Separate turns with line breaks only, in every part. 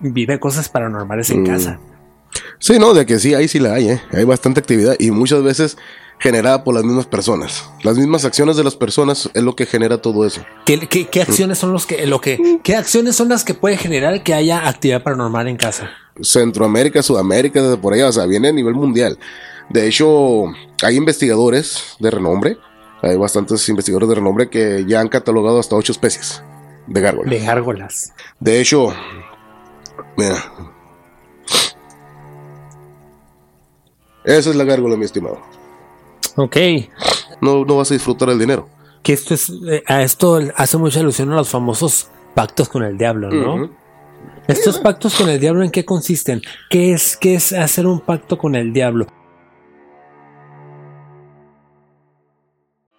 vive cosas paranormales en
Mm.
casa.
Sí, no, de que sí, ahí sí la hay, ¿eh? Hay bastante actividad y muchas veces generada por las mismas personas. Las mismas acciones de las personas es lo que genera todo eso.
¿Qué, qué- qué acciones son los que, lo que, qué acciones son las que puede generar que haya actividad paranormal en casa?
Centroamérica, Sudamérica, desde por allá, o sea, viene a nivel mundial. De hecho, hay investigadores de renombre, hay bastantes investigadores de renombre que ya han catalogado hasta ocho especies de gárgolas.
De gárgolas.
De hecho, mira. Esa es la gárgola, mi estimado.
Ok.
No, no vas a disfrutar el dinero.
Que esto es, eh, a esto hace mucha alusión a los famosos pactos con el diablo, ¿no? Estos pactos con el diablo, ¿en qué consisten? ¿Qué es, qué es hacer un pacto con el diablo?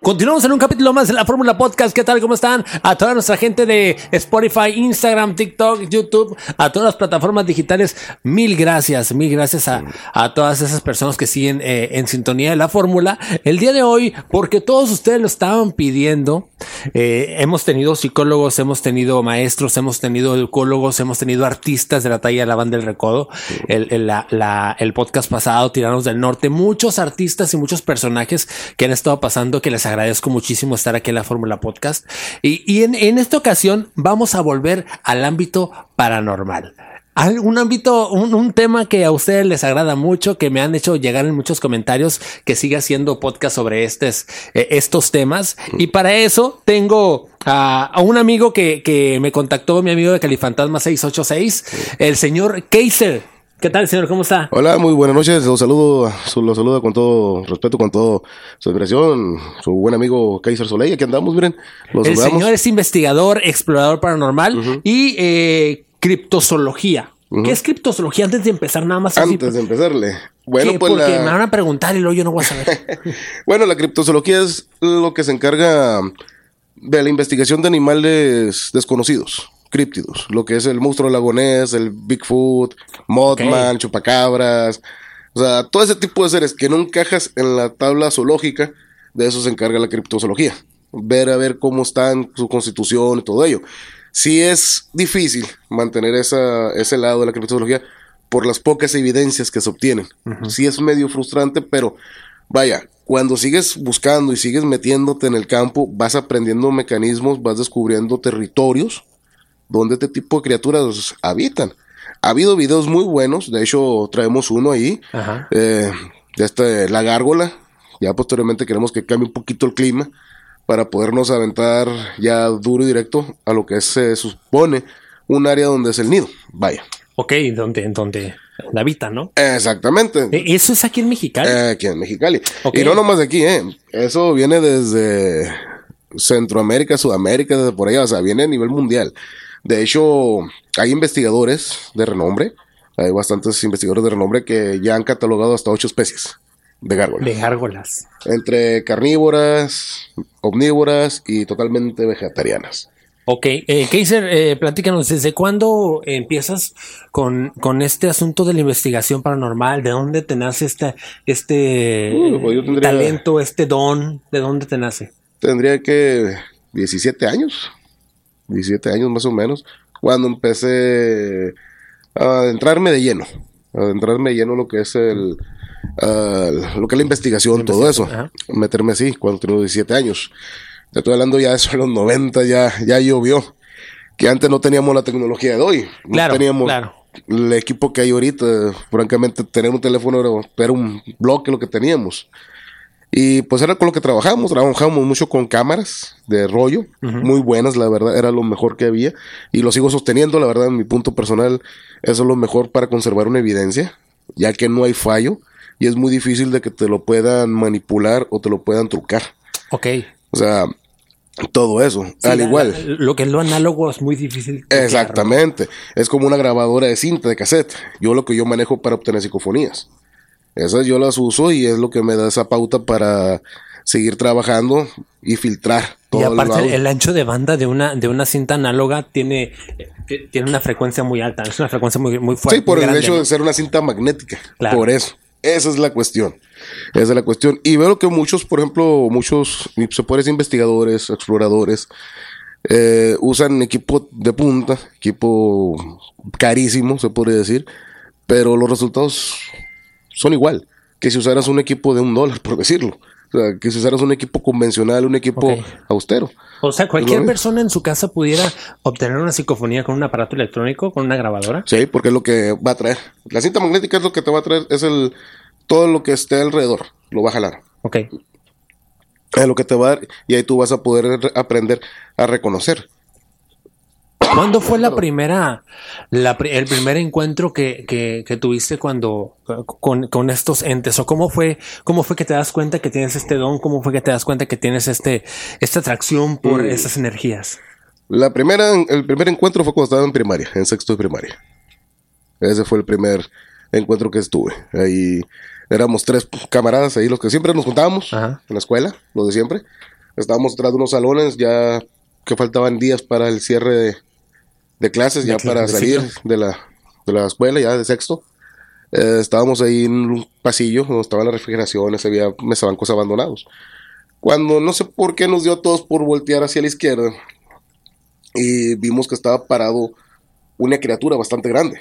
Continuamos en un capítulo más de la Fórmula Podcast. ¿Qué tal? ¿Cómo están? A toda nuestra gente de Spotify, Instagram, TikTok, YouTube, a todas las plataformas digitales. Mil gracias, mil gracias a, a todas esas personas que siguen eh, en sintonía de la Fórmula. El día de hoy, porque todos ustedes lo estaban pidiendo, eh, hemos tenido psicólogos, hemos tenido maestros, hemos tenido educólogos, hemos tenido artistas de la talla de la banda del recodo. El, el- la- la- el podcast pasado, Tiranos del Norte, muchos artistas y muchos personajes que han estado pasando, que les agradezco muchísimo estar aquí en la Fórmula Podcast. Y, y en, en esta ocasión vamos a volver al ámbito paranormal. Un ámbito, un, un tema que a ustedes les agrada mucho, que me han hecho llegar en muchos comentarios, que siga haciendo podcast sobre estes, eh, estos temas. Y para eso tengo a, a un amigo que, que me contactó, mi amigo de Califantasma 686, el señor Kaiser. ¿Qué tal, señor? ¿Cómo está?
Hola, muy buenas noches. Los saludo, los saludo con todo respeto, con todo su admiración. Su buen amigo Kaiser Soleil. Aquí andamos, miren. Los
El
saludamos.
señor es investigador, explorador paranormal y eh, criptozoología. ¿Qué es criptozoología? Antes de empezar, nada más. así,
Antes de empezarle. Bueno, pues
porque
la...
me van a preguntar y luego yo no voy a saber.
Bueno, la criptozoología es lo que se encarga de la investigación de animales desconocidos, críptidos, lo que es el monstruo lagonés, el Bigfoot, Mothman, chupacabras, o sea, todo ese tipo de seres que no encajas en la tabla zoológica, de eso se encarga la criptozoología, ver a ver cómo están su constitución y todo ello. Sí es difícil mantener esa, ese lado de la criptozoología por las pocas evidencias que se obtienen. Sí es medio frustrante, pero vaya, cuando sigues buscando y sigues metiéndote en el campo, vas aprendiendo mecanismos, vas descubriendo territorios donde este tipo de criaturas habitan. Ha habido videos muy buenos, de hecho traemos uno ahí,
Ajá.
eh, de este, la gárgola. Ya posteriormente queremos que cambie un poquito el clima para podernos aventar ya duro y directo a lo que se supone un área donde es el nido. Vaya.
Ok, donde, donde habita, ¿no?
Exactamente.
Eh, Eso es aquí en Mexicali.
Eh, aquí en Mexicali. Y no nomás de aquí, ¿eh? Eso viene desde Centroamérica, Sudamérica, desde por allá, o sea, viene a nivel mundial. De hecho, hay investigadores de renombre, hay bastantes investigadores de renombre que ya han catalogado hasta ocho especies de gárgolas.
de gárgolas.
Entre carnívoras, omnívoras y totalmente vegetarianas.
Ok, eh, Kaiser, eh, platícanos, ¿desde cuándo empiezas con, con este asunto de la investigación paranormal? ¿De dónde te nace este, este
Uh, pues tendría-
talento, este don? ¿De dónde te nace?
Tendría que 17 años, 17 años más o menos, cuando empecé a adentrarme de lleno, a adentrarme de lleno en lo que es el, ah, lo que es la investigación, todo eso,
ajá.
meterme así cuando tengo 17 años. Te estoy hablando ya de eso en los 90, ya, ya llovió, que antes no teníamos la tecnología de hoy, no
Claro,
teníamos
claro.
el equipo que hay ahorita, francamente tener un teléfono era, era un bloque lo que teníamos. Y pues era con lo que trabajamos, trabajamos mucho con cámaras de rollo, muy buenas, la verdad, era lo mejor que había. Y lo sigo sosteniendo, la verdad, en mi punto personal, eso es lo mejor para conservar una evidencia, ya que no hay fallo y es muy difícil de que te lo puedan manipular o te lo puedan trucar.
Ok.
O sea, todo eso,
Sí,
al
la-
igual.
la- lo que es lo análogo es muy difícil.
Exactamente. Es como una grabadora de cinta, de cassette. Yo lo que yo manejo para obtener psicofonías. Esas yo las uso y es lo que me da esa pauta para seguir trabajando y filtrar
Y
todo el
aparte, el, ancho de banda de una, de una cinta análoga tiene, eh, tiene una frecuencia muy alta, es una frecuencia muy, muy fuerte.
Sí, por el
grande,
hecho de ser una cinta magnética.
Claro.
Por eso. Esa es la cuestión. Esa es la cuestión. Y veo que muchos, por ejemplo, muchos, se pueden decir investigadores, exploradores, eh, usan equipo de punta, equipo carísimo, se podría decir, pero los resultados son igual que si usaras un equipo de un dólar, por decirlo. O sea, que si usaras un equipo convencional, un equipo austero.
O sea, cualquier persona en su casa pudiera obtener una psicofonía con un aparato electrónico, con una grabadora.
Sí, porque es lo que va a traer. La cinta magnética es lo que te va a traer, es el todo lo que esté alrededor, lo va a jalar.
Ok.
Es lo que te va a dar y ahí tú vas a poder aprender a reconocer.
¿Cuándo fue la primera, el primer encuentro que, que, tuviste cuando con, estos entes? ¿O cómo fue, cómo fue que te das cuenta que tienes este don? ¿Cómo fue que te das cuenta que tienes este, esta atracción por mm. esas energías?
La primera, el primer encuentro fue cuando estaba en primaria, en sexto de primaria. Ese fue el primer encuentro que estuve. Ahí éramos tres camaradas ahí, los que siempre nos juntábamos en la escuela, los de siempre. Estábamos detrás de unos salones, ya que faltaban días para el cierre de, de clases ya para salir de la, de la escuela, ya de sexto. Eh, estábamos ahí en un pasillo donde estaban las refrigeraciones, había mesabancos abandonados. Cuando no sé por qué nos dio a todos por voltear hacia la izquierda y vimos que estaba parado una criatura bastante grande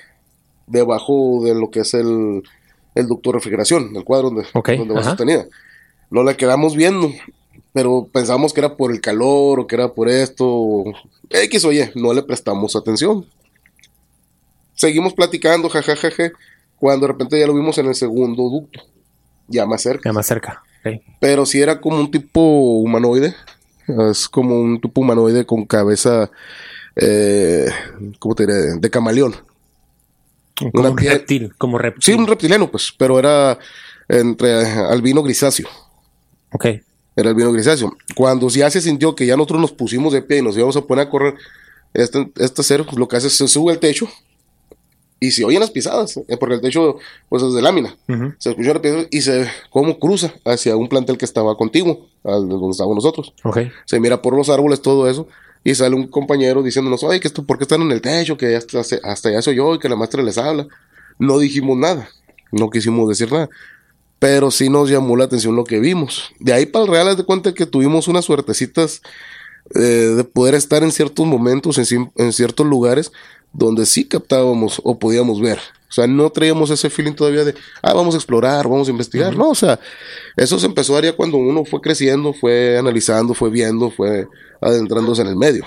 debajo de lo que es el, el ducto de refrigeración, el cuadro donde, donde va sostenida. No la quedamos viendo pero pensamos que era por el calor o que era por esto. X oye, no le prestamos atención. Seguimos platicando, jajajaja, cuando de repente ya lo vimos en el segundo ducto, ya más cerca.
Ya más cerca,
Pero si era como un tipo humanoide, es como un tipo humanoide con cabeza, eh, ¿cómo te diré? De camaleón.
Como un reptil, como reptil.
Sí, un reptiliano, pues, pero era entre albino grisáceo.
Ok
era el vino grisáceo. Cuando ya se sintió que ya nosotros nos pusimos de pie y nos íbamos a poner a correr, este, este cero lo que hace es se sube al techo y se oyen las pisadas, eh, porque el techo pues es de lámina. Se escuchó la pisada y se ve cómo cruza hacia un plantel que estaba contiguo, al donde estábamos nosotros. Se mira por los árboles todo eso y sale un compañero diciéndonos, oye, que esto, ¿por qué están en el techo? Que hasta, hasta ya soy yo y que la maestra les habla. No dijimos nada, no quisimos decir nada pero sí nos llamó la atención lo que vimos. De ahí para el Real, haz de cuenta que tuvimos unas suertecitas eh, de poder estar en ciertos momentos, en, ciertos lugares, donde sí captábamos o podíamos ver. O sea, no traíamos ese feeling todavía de, ah, vamos a explorar, vamos a investigar. No, o sea, eso se empezó a dar cuando uno fue creciendo, fue analizando, fue viendo, fue adentrándose en el medio.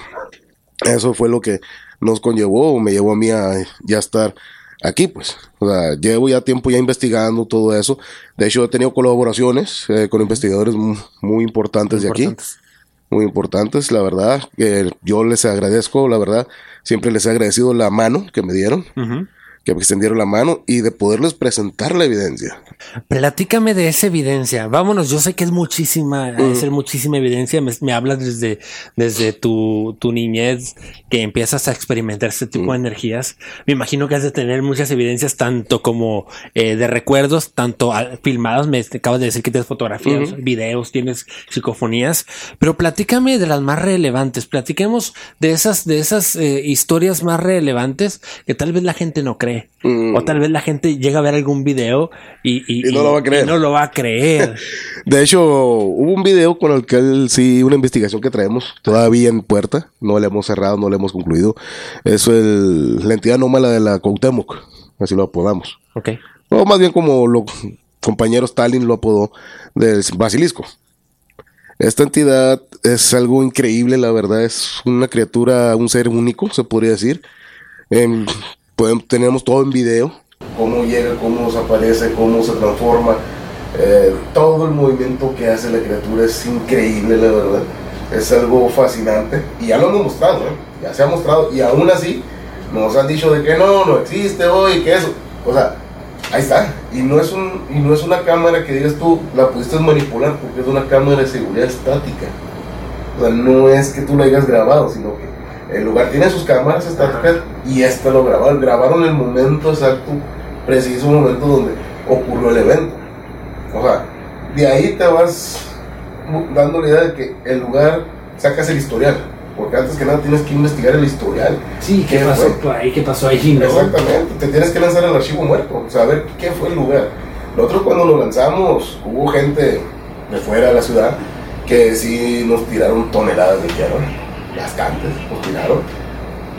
Eso fue lo que nos conllevó, o me llevó a mí a ya estar aquí, pues. O sea, llevo ya tiempo ya investigando todo eso. De hecho, he tenido colaboraciones eh, con investigadores muy, importantes de aquí. Muy importantes, la verdad. que yo les agradezco, la verdad. Siempre les he agradecido la mano que me dieron que me extendieron la mano y de poderles presentar la evidencia.
Platícame de esa evidencia. Vámonos, yo sé que es muchísima, es muchísima evidencia. Me, hablas desde, desde tu, tu, niñez que empiezas a experimentar este tipo de energías. Me imagino que has de tener muchas evidencias, tanto como eh, de recuerdos, tanto filmadas. Me acabas de decir que tienes fotografías, videos, tienes psicofonías, pero platícame de las más relevantes. Platiquemos de esas, de esas eh, historias más relevantes que tal vez la gente no cree. O tal vez la gente llega a ver algún video y,
no, lo va a creer.
no lo va a creer.
de hecho, hubo un video con el que él, sí, una investigación que traemos todavía en puerta. No le hemos cerrado, no le hemos concluido. Es la entidad anómala de la Cuauhtémoc. Así lo apodamos.
Ok.
O más bien como los compañeros Stalin lo apodó del Basilisco. Esta entidad es algo increíble, la verdad. Es una criatura, un ser único, se podría decir. Tenemos todo en video. Cómo llega, cómo desaparece, cómo se transforma. Eh, todo el movimiento que hace la criatura es increíble, la verdad. Es algo fascinante. Y ya lo hemos mostrado, ¿eh? Ya se ha mostrado. Y aún así nos han dicho de que no, no existe hoy, que eso. O sea, ahí está. Y no es, un, y no es una cámara que digas tú, la pudiste manipular porque es una cámara de seguridad estática. O sea, no es que tú la hayas grabado, sino que el lugar tiene sus cámaras estáticas y este lo grabaron. Grabaron el momento exacto, preciso momento donde ocurrió el evento. O sea, de ahí te vas dando la idea de que el lugar sacas el historial. Porque antes que nada tienes que investigar el historial.
Sí, ¿qué, pasó ahí? ¿Qué pasó ahí?
Exactamente, te tienes que lanzar el archivo muerto, saber qué fue el lugar. Nosotros cuando nos lanzamos, hubo gente de fuera de la ciudad que sí nos tiraron toneladas de tierra bastantes, opinaron.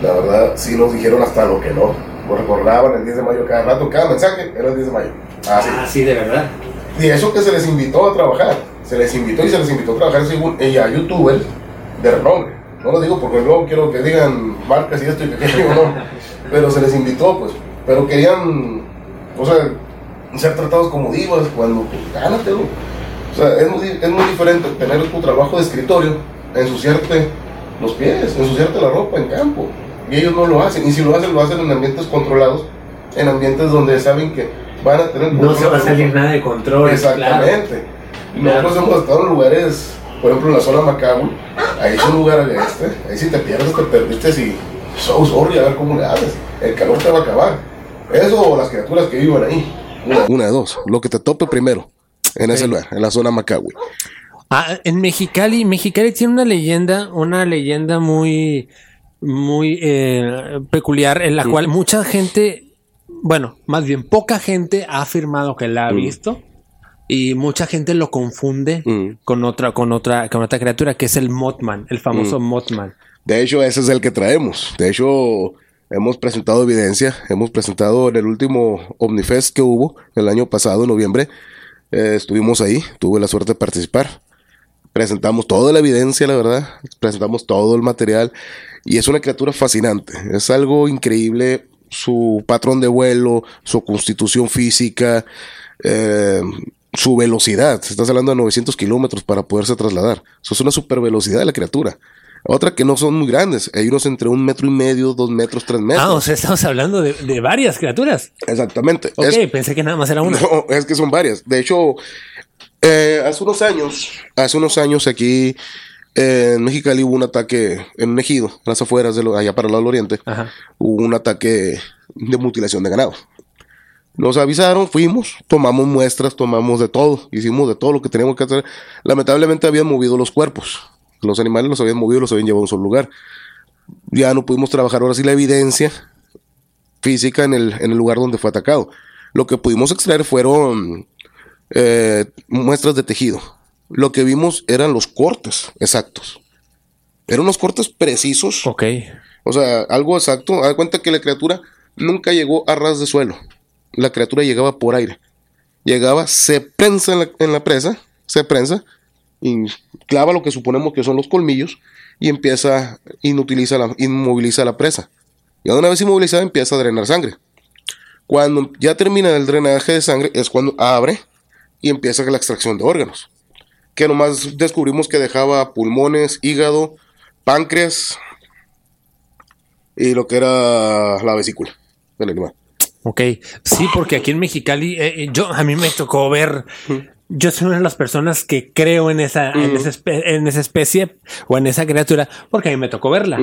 La verdad, sí nos dijeron hasta lo que no. Nos recordaban el 10 de mayo cada rato, cada mensaje era el 10 de mayo. Así.
Ah, sí, de verdad.
Y eso que se les invitó a trabajar. Se les invitó y se les invitó a trabajar según ella, youtubers de renombre. No lo digo porque luego quiero que digan marcas y esto y que o no. Pero se les invitó, pues. Pero querían, o sea, ser tratados como divas cuando, pues, gánatelo. O sea, es muy, es muy diferente tener tu trabajo de escritorio, ensuciarte los pies, ensuciarte la ropa en campo. Y ellos no lo hacen. Y si lo hacen, lo hacen en ambientes controlados, en ambientes donde saben que van a tener...
No se va a salir nada de control.
Exactamente. Nosotros hemos estado en lugares, por ejemplo, en la zona Macabul, ahí es un lugar al este, ahí si te pierdes, te perdiste y so sorry, a ver cómo le haces. El calor te va a acabar. Eso o las criaturas que viven ahí. Una, de dos, lo que te tope primero en ese lugar, en la zona Macagüey.
Ah, en Mexicali, Mexicali tiene una leyenda, una leyenda muy, muy eh, peculiar, en la mm. cual mucha gente, bueno, más bien poca gente ha afirmado que la ha mm. visto y mucha gente lo confunde mm. con otra, con otra, con otra criatura que es el Mothman, el famoso Mothman.
De hecho, ese es el que traemos. De hecho, hemos presentado evidencia, hemos presentado en el último Omnifest que hubo el año pasado, en noviembre. Eh, estuvimos ahí, tuve la suerte de participar. Presentamos toda la evidencia, la verdad. Presentamos todo el material. Y es una criatura fascinante. Es algo increíble. Su patrón de vuelo, su constitución física, eh, su velocidad. Estás hablando de 900 kilómetros para poderse trasladar. Eso es una super velocidad de la criatura. Otra que no son muy grandes. Hay unos entre un metro y medio, dos metros, tres metros.
Ah, o sea, estamos hablando de, varias criaturas.
Exactamente.
Ok, pensé que nada más era una.
No, es que son varias. De hecho, eh, hace unos años, hace unos años aquí en Mexicali hubo un ataque en un ejido, en las afueras de allá para el lado del oriente. Hubo un ataque de mutilación de ganado. Nos avisaron, fuimos, tomamos muestras, tomamos de todo, hicimos de todo lo que teníamos que hacer. Lamentablemente habían movido los cuerpos. Los animales los habían movido, los habían llevado a un solo lugar. Ya no pudimos trabajar ahora sí la evidencia física en el, en el lugar donde fue atacado. Lo que pudimos extraer fueron eh, muestras de tejido. Lo que vimos eran los cortes exactos. Eran unos cortes precisos.
Ok.
O sea, algo exacto. Da cuenta que la criatura nunca llegó a ras de suelo la criatura llegaba por aire. Llegaba, se prensa en la, presa, se prensa, y clava lo que suponemos que son los colmillos y empieza, inutiliza la, inmoviliza la presa. Y una vez inmovilizada empieza a drenar sangre. Cuando ya termina el drenaje de sangre es cuando abre y empieza la extracción de órganos. Que nomás descubrimos que dejaba pulmones, hígado, páncreas y lo que era la vesícula del animal.
Ok, sí, porque aquí en Mexicali, eh, eh, yo a mí me tocó ver, yo soy una de las personas que creo en esa, en, esa en, esa especie o en esa criatura, porque a mí me tocó verla.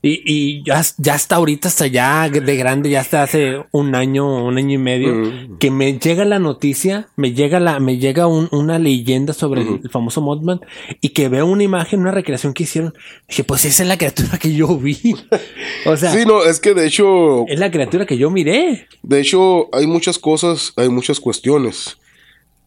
Y, y ya, ya hasta ahorita, hasta ya de grande, ya hasta hace un año, un año y medio, mm. que me llega la noticia, me llega la, me llega una leyenda sobre el, famoso Modman y que veo una imagen, una recreación que hicieron. Dije, pues esa es la criatura que yo vi.
o sea, sí, no, es que de hecho,
es la criatura que yo miré.
De hecho, hay muchas cosas, hay muchas cuestiones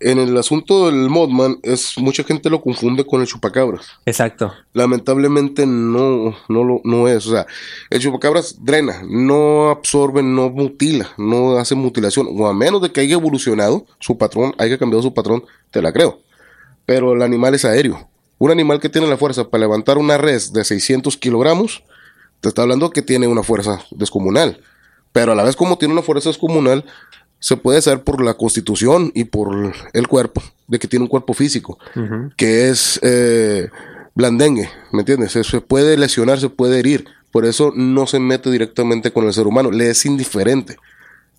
en el asunto del Modman, es mucha gente lo confunde con el chupacabras.
Exacto.
Lamentablemente no, no, lo, no es. O sea, el chupacabras drena, no absorbe, no mutila, no hace mutilación. O a menos de que haya evolucionado su patrón, haya cambiado su patrón, te la creo. Pero el animal es aéreo. Un animal que tiene la fuerza para levantar una res de 600 kilogramos, te está hablando que tiene una fuerza descomunal. Pero a la vez como tiene una fuerza descomunal, se puede hacer por la constitución y por el cuerpo, de que tiene un cuerpo físico, que es eh, blandengue, ¿me entiendes? Se puede lesionar, se puede herir, por eso no se mete directamente con el ser humano, le es indiferente,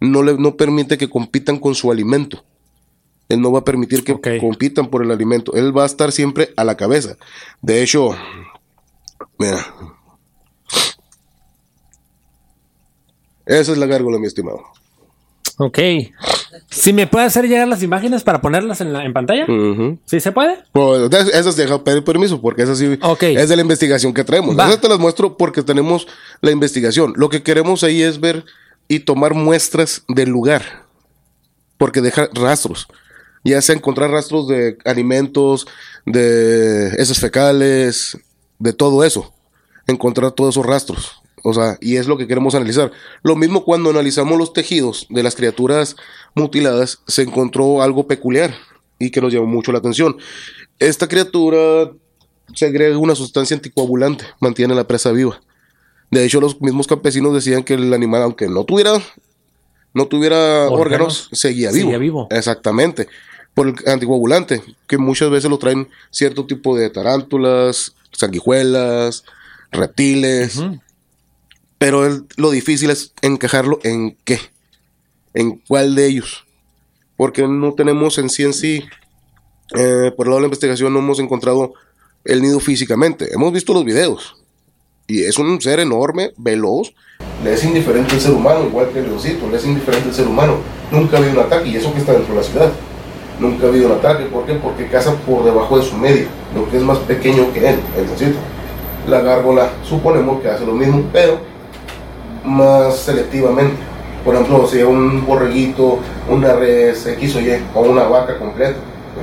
no, le, no permite que compitan con su alimento. Él no va a permitir que compitan por el alimento. Él va a estar siempre a la cabeza. De hecho, mira. Esa es la gárgola, mi estimado.
Ok. Si me puede hacer llegar las imágenes para ponerlas en, la, en pantalla. ¿Sí se puede?
Pues esas deja pedir permiso porque esas sí es de la investigación que traemos. Esas te las muestro porque tenemos la investigación. Lo que queremos ahí es ver y tomar muestras del lugar. Porque deja rastros. Ya sea encontrar rastros de alimentos, de heces fecales, de todo eso. encontrar todos esos rastros. O sea, y es lo que queremos analizar. Lo mismo cuando analizamos los tejidos de las criaturas mutiladas, se encontró algo peculiar y que nos llamó mucho la atención. Esta criatura segrega una sustancia anticoagulante, mantiene la presa viva. De hecho, los mismos campesinos decían que el animal, aunque no tuviera, no tuviera órganos, seguía vivo.
Seguía vivo.
Exactamente. Por el anticoagulante, que muchas veces lo traen cierto tipo de tarántulas, sanguijuelas, reptiles. Pero el- lo difícil es encajarlo en qué. En cuál de ellos. Porque no tenemos en sí en sí, eh, por el lado de la investigación, no hemos encontrado el nido físicamente. Hemos visto los videos. Y es un ser enorme, veloz. Le es indiferente el ser humano, igual que el leoncito, le es indiferente el ser humano. Nunca ha habido un ataque, y eso que está dentro de la ciudad. Nunca ha habido un ataque, ¿por qué? Porque caza por debajo de su medio, lo que es más pequeño que él, el leoncito. La gárgola, suponemos que hace lo mismo, pero más selectivamente. Por ejemplo, si un borreguito, una res X o Y, o una vaca completa.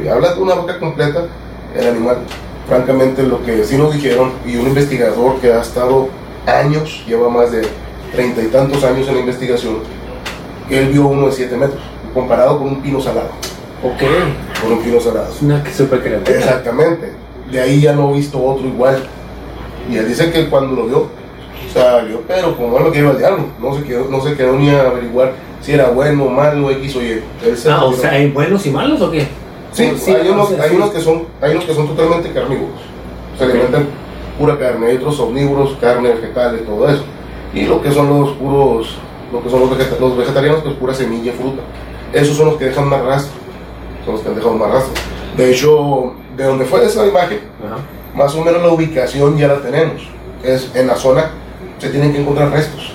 Y habla de una vaca completa, el animal, francamente, lo que sí nos dijeron, y un investigador que ha estado años, lleva más de treinta y tantos años en la investigación, que él vio uno de 7 metros, comparado con un pino salado.
Ok.
Con un pino salado.
Es una super criatura.
Exactamente. De ahí ya no he visto otro igual. Y él dice que cuando lo vio, salió, pero como no lo que iba al diablo, no se quedó, no se quedó ni a averiguar si era bueno o malo, X o Y. Se
Ah, o sea, ¿hay buenos y malos o qué?
sí,
sí,
hay,
o
unos,
sea,
hay unos que son, hay unos que son totalmente carnívoros. Se alimentan pura carne, hay otros omnívoros, carne, vegetales, todo eso. Y lo que son los puros, lo que son los, vegeta- los vegetarianos, pues pura semilla, fruta. Esos son los que dejan más rastro. Son los que han dejado más rastro. De hecho, de donde fue esa imagen, más o menos la ubicación ya la tenemos. Es en la zona, se tienen que encontrar restos.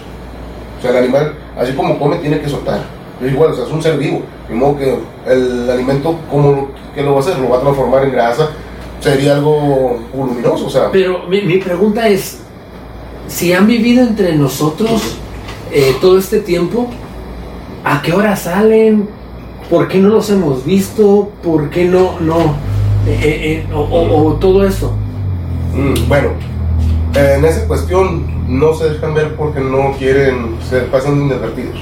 O sea, el animal, así como come, tiene que soltar. Es igual, o sea, es un ser vivo. De modo que el alimento, ¿cómo qué lo va a hacer? Lo va a transformar en grasa. Sería algo voluminoso, o sea.
Pero mi, mi pregunta es, si han vivido entre nosotros eh, todo este tiempo, ¿a qué hora salen? ¿Por qué no los hemos visto? ¿Por qué no, no, eh, eh, eh, o, o- o todo eso?
Mm, bueno, en esa cuestión no se dejan ver porque no quieren, se pasan inadvertidos.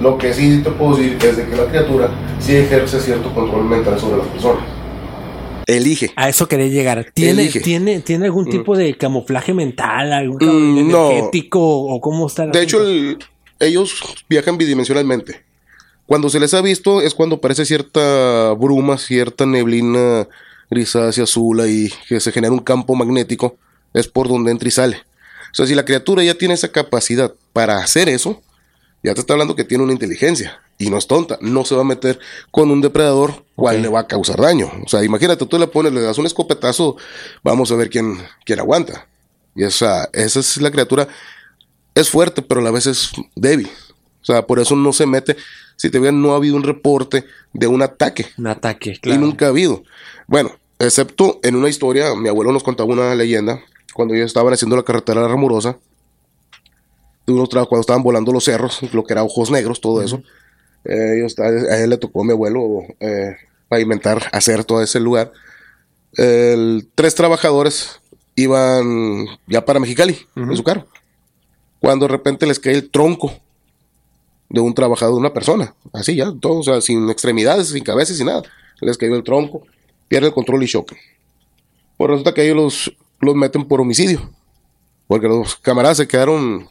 Lo que sí te puedo decir es de que la criatura sí ejerce cierto control mental sobre las personas. Elige.
a eso quería llegar. ¿Tiene,
Elige.
tiene, ¿tiene algún
Mm.
tipo de camuflaje mental, algún
Mm,
camuflaje
no.
energético o cómo está?
De hecho, el- ellos viajan bidimensionalmente. Cuando se les ha visto es cuando parece cierta bruma, cierta neblina grisácea, azul y que se genera un campo magnético, es por donde entra y sale. O sea, si la criatura ya tiene esa capacidad para hacer eso, ya te está hablando que tiene una inteligencia y no es tonta, no se va a meter con un depredador cual
Ok.
le va a causar daño. O sea, imagínate, tú le pones, le das un escopetazo, vamos a ver quién, quién aguanta. Y esa, esa es la criatura es fuerte, pero a la vez es débil. O sea, por eso no se mete. Si te vean, no ha habido un reporte de un ataque.
Un ataque,
Y
claro.
nunca ha habido. Bueno, excepto en una historia, mi abuelo nos contaba una leyenda cuando ellos estaban haciendo la carretera tra- Cuando estaban volando los cerros, lo que era ojos negros, todo eso. Eh, ellos, a él le tocó a mi abuelo eh, pavimentar, hacer todo ese lugar. El- tres trabajadores iban ya para Mexicali en su carro. Cuando de repente les cae el tronco de un trabajador, de una persona. Así ya, todo, o sea, sin extremidades, sin cabeza, sin nada. Les cayó el tronco, pierde el control y chocan. Pues resulta que ellos los, meten por homicidio. Porque los camaradas se quedaron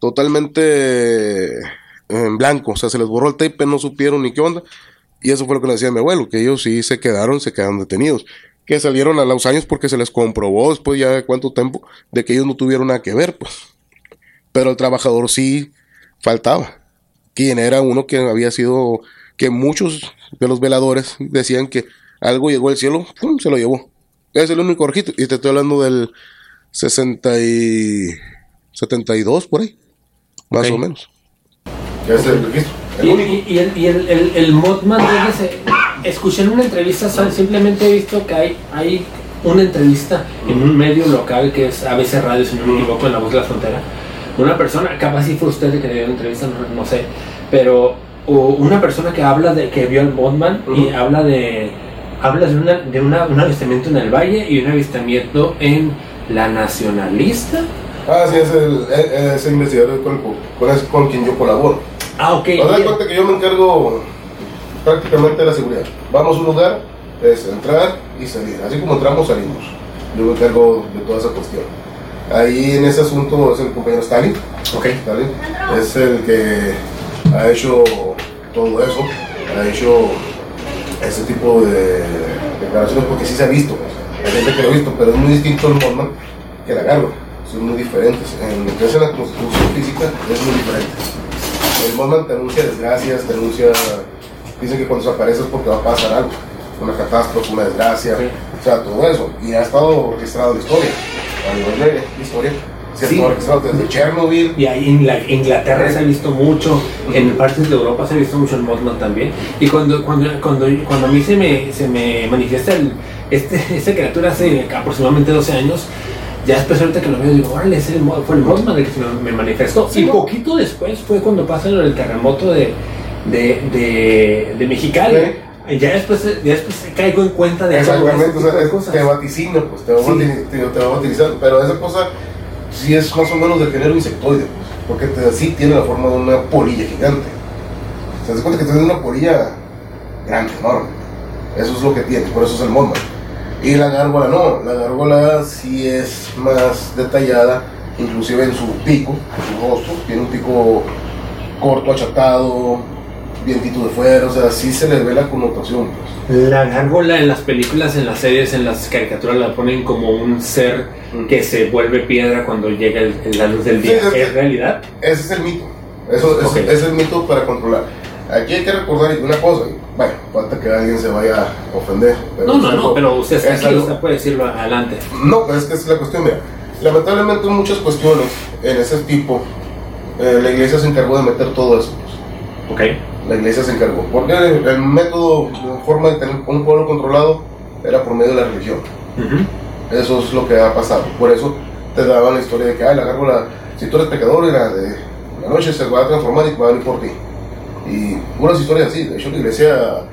totalmente en blanco. O sea, se les borró el tape, no supieron ni qué onda. Y eso fue lo que le decía mi abuelo, que ellos sí se quedaron, se quedaron detenidos. Que salieron a los años porque se les comprobó después ya de cuánto tiempo de que ellos no tuvieron nada que ver, pues. Pero el trabajador sí faltaba. Quien era uno que había sido, que muchos de los veladores decían que algo llegó al cielo, ¡pum! se lo llevó. Es el único registro. Y te estoy hablando del 60 y 72 por ahí. Más o menos. Es el registro. El
Y,
único.
y- y el, y el, el, yo sé, escuché en una entrevista, simplemente he visto que hay, hay una entrevista en un medio local que es ABC Radio, si no me equivoco, en La Voz de la Frontera. Una persona, capaz si fue usted el que dio la entrevista, no, no sé, pero o una persona que habla de que vio al Mothman y
Ujú.
habla de habla de, una, de una- un avistamiento en el valle y un avistamiento en La Nacionalista.
Ah, sí, es el, es el investigador con, con, con, quien yo colaboro.
Ah, ok.
Haz de cuenta que yo me encargo prácticamente de la seguridad. Vamos a un lugar, es entrar y salir. Así como entramos, salimos. Yo me encargo de toda esa cuestión. Ahí en ese asunto es el compañero Stalin.
Ok.
Stalin es el que ha hecho todo eso, ha hecho ese tipo de declaraciones porque sí se ha visto. Hay gente que lo ha visto, pero es muy distinto el Mormon que la Garba. Son muy diferentes. En lo que es la constitución física es muy diferente. El Mormon te anuncia desgracias, te anuncia. Dicen que cuando se aparece es porque va a pasar algo. Una catástrofe, una desgracia, o sea, todo eso. Y ha estado registrado en la historia, a nivel de historia sí. desde Chernobyl.
Y ahí en la, Inglaterra se ha visto mucho, en partes de Europa se ha visto mucho el Mothman también. Y cuando, cuando, cuando, cuando a mí se me, se me manifiesta el, este, esta criatura hace aproximadamente 12 años, ya después ahorita que lo veo digo, órale, ese fue el Mothman el que se me, manifestó. y poquito después fue cuando pasa el terremoto de, de, de, de Mexicali. Ya después, ya después caigo en cuenta de
Exactamente, o sea, cosas. te vaticino, pues te va, va a pero esa cosa sí es más o menos de género insectoide, pues, porque sí tiene la forma de una polilla gigante. Se das cuenta que tiene una polilla grande, enorme. Eso es lo que tiene, por eso es el Mothman. Y la gárgola no, la gárgola sí es más detallada, inclusive en su pico, en su rostro, tiene un pico corto, achatado, vientito de fuera, o sea, sí se le ve la connotación.
Pues. La gárgola en las películas, en las series, en las caricaturas la ponen como un ser que se vuelve piedra cuando llega la luz del día. ¿Es, realidad?
Ese es el mito. Eso es, ese es el mito para controlar. Aquí hay que recordar una cosa. Bueno, falta que alguien se vaya a ofender.
no, no, no, pero usted está aquí, usted puede decirlo adelante.
No, pero es que es la cuestión. Mira, lamentablemente en muchas cuestiones en ese tipo, eh, la iglesia se encargó de meter todo eso.
Ok
la iglesia se encargó. Porque el, método, la forma de tener un pueblo controlado era por medio de la religión. Eso es lo que ha pasado. Por eso te daban la historia de que, ay, la gárgola, si tú eres pecador, era de la noche se va a transformar y va a venir por ti. Y unas historias así. De hecho, la iglesia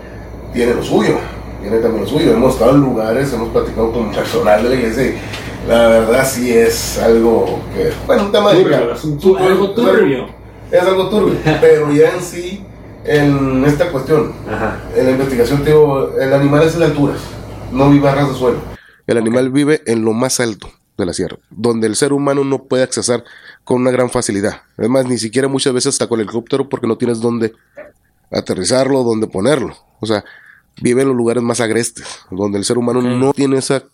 tiene lo suyo. Tiene también lo suyo. Hemos estado en lugares, hemos platicado con personal de la iglesia. la verdad sí es algo que, bueno, un tema de...
algo turbio.
Es algo turbio, pero ya en sí en esta cuestión, en la investigación, digo, el animal es en alturas, no vive a ras de suelo. El animal vive en lo más alto de la sierra, donde el ser humano no puede accesar con una gran facilidad. Además, ni siquiera muchas veces está con el helicóptero porque no tienes dónde aterrizarlo, dónde ponerlo. O sea, vive en los lugares más agrestes, donde el ser humano no tiene esa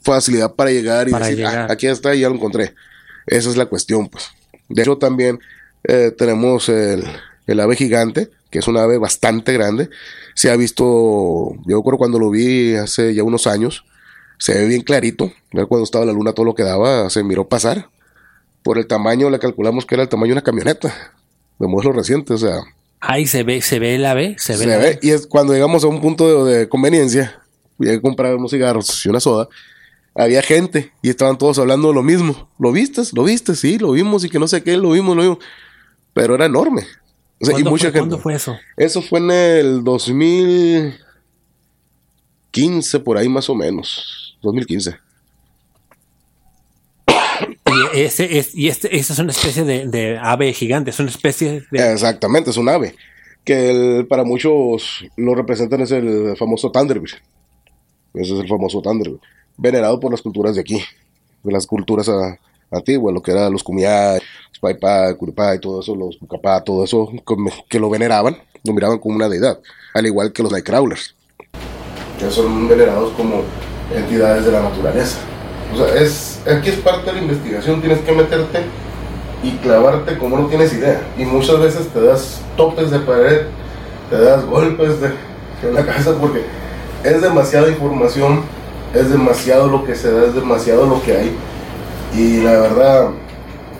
facilidad para llegar y decir, ah, aquí está y ya lo encontré. Esa es la cuestión, pues. De hecho, también eh, tenemos el, el ave gigante, que es una ave bastante grande. Se ha visto, yo recuerdo cuando lo vi hace ya unos años, se ve bien clarito. Cuando estaba la luna todo lo que daba, se miró pasar. Por el tamaño le calculamos que era el tamaño de una camioneta, de modelo reciente, o sea.
Ahí se ve, se ve el ave, se ve.
Se ve, y es cuando llegamos a un punto de, conveniencia, voy a comprar unos cigarros y una soda, había gente y estaban todos hablando de lo mismo. ¿Lo viste? ¿Lo viste? Sí, lo vimos y que no sé qué, lo vimos, lo vimos. Pero era enorme.
¿Cuándo, fue, eso?
Eso fue en el 2015, por ahí más o menos. 2015.
Y, ese es, y este, esa es una especie de, ave gigante, es una especie de...
Exactamente, es un ave. Que para muchos lo representan es el famoso Thunderbird. Ese es el famoso Thunderbird. Venerado por las culturas de aquí, de las culturas antiguas, lo que eran los Kumiai, Paipa, Curipá y todo eso, los Pucapá, todo eso, que lo veneraban, lo miraban como una deidad, al igual que los Nightcrawlers. Que son venerados como entidades de la naturaleza. O sea, es, aquí es parte de la investigación, tienes que meterte y clavarte como no tienes idea. Y muchas veces te das topes de pared, te das golpes de, en la cabeza porque es demasiada información, es demasiado lo que se da, es demasiado lo que hay. Y la verdad,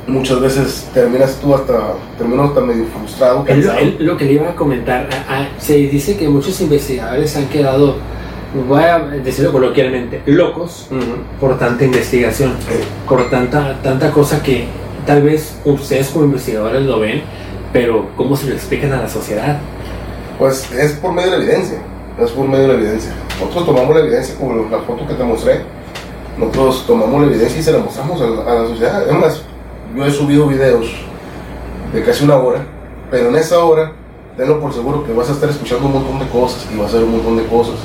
muchas veces terminas tú hasta, terminas hasta medio frustrado.
lo que le iba a comentar, se dice que muchos investigadores han quedado, voy a decirlo coloquialmente, locos por tanta investigación, por tanta, tanta cosa que tal vez ustedes como investigadores lo ven, pero ¿cómo se lo explican a la sociedad?
Pues es por medio de la evidencia, es por medio de la evidencia. Nosotros tomamos la evidencia como la foto que te mostré, nosotros tomamos la evidencia y se la mostramos a la, a la sociedad. Es más, yo he subido videos de casi una hora, pero en esa hora, tenlo por seguro que vas a estar escuchando un montón de cosas y vas a ver un montón de cosas.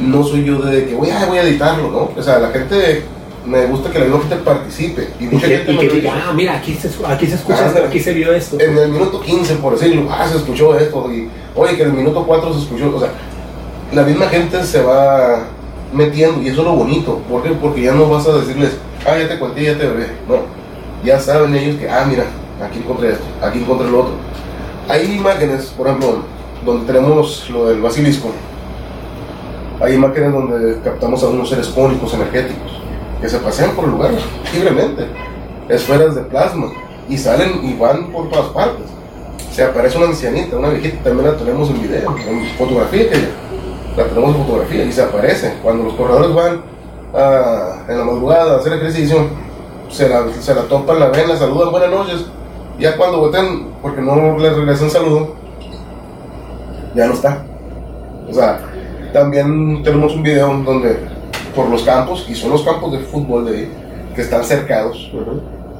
No soy yo de que voy a, voy a editarlo, ¿no? O sea, la gente, me gusta que la gente participe. Y
Y
mucha
que,
gente
y que diga, ah, mira, aquí se, aquí se escucha
Ah,
esto, aquí se vio esto.
En el minuto 15, por decirlo, ah, se escuchó esto. Y, oye, que en el minuto 4 se escuchó. O sea, la misma gente se va metiendo y eso es lo bonito. ¿Por? Porque ya no vas a decirles, ah, ya te conté, ya te bebé. No, ya saben ellos que, ah, mira, aquí encontré esto, aquí encontré lo otro. Hay imágenes, por ejemplo, donde tenemos lo del basilisco. Hay imágenes donde captamos a unos seres cónicos energéticos que se pasean por el lugar libremente, esferas de plasma, y salen y van por todas partes. Se aparece una ancianita, una viejita, también la tenemos en video, en fotografía que la tenemos en fotografía y se aparece. Cuando los corredores van a- en la madrugada a hacer ejercicio, se la, se la topan, la ven, la saludan, buenas noches. Ya cuando voltean, porque no les regresan saludo, ya no está. O sea, también tenemos un video donde por los campos, y son los campos de fútbol de ahí, que están cercados,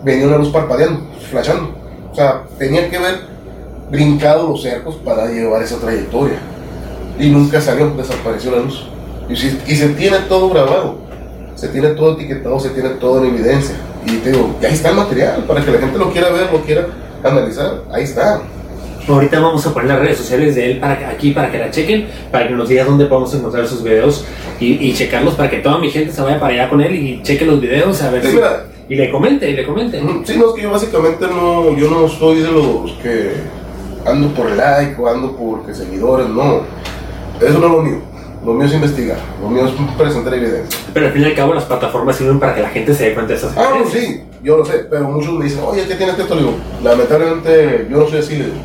venía una luz parpadeando, flashando. O sea, tenía que haber brincado los cercos para llevar esa trayectoria. Y nunca salió, desapareció la luz. Y, si- y se tiene todo grabado, se tiene todo etiquetado, se tiene todo en evidencia. Y te digo, y ahí está el material, para que la gente lo quiera ver, lo quiera analizar, ahí está.
Ahorita vamos a poner las redes sociales de él para aquí para que la chequen, para que nos digas dónde podemos encontrar sus videos y, y checarlos para que toda mi gente se vaya para allá con él y cheque los videos a ver
Sí,
si-
mira.
y le comente, y le comente.
Sí, no, es que yo básicamente no, yo no soy de los que ando por el like o ando por que seguidores, no. Eso no es lo mío. Lo mío es investigar, lo mío es presentar evidencia.
Pero al fin y al cabo las plataformas sirven para que la gente se dé cuenta de esas
Ah, no, sí, yo lo sé, pero muchos me dicen, oye, ¿qué tienes que esto? Le digo, lamentablemente yo no soy así, le digo.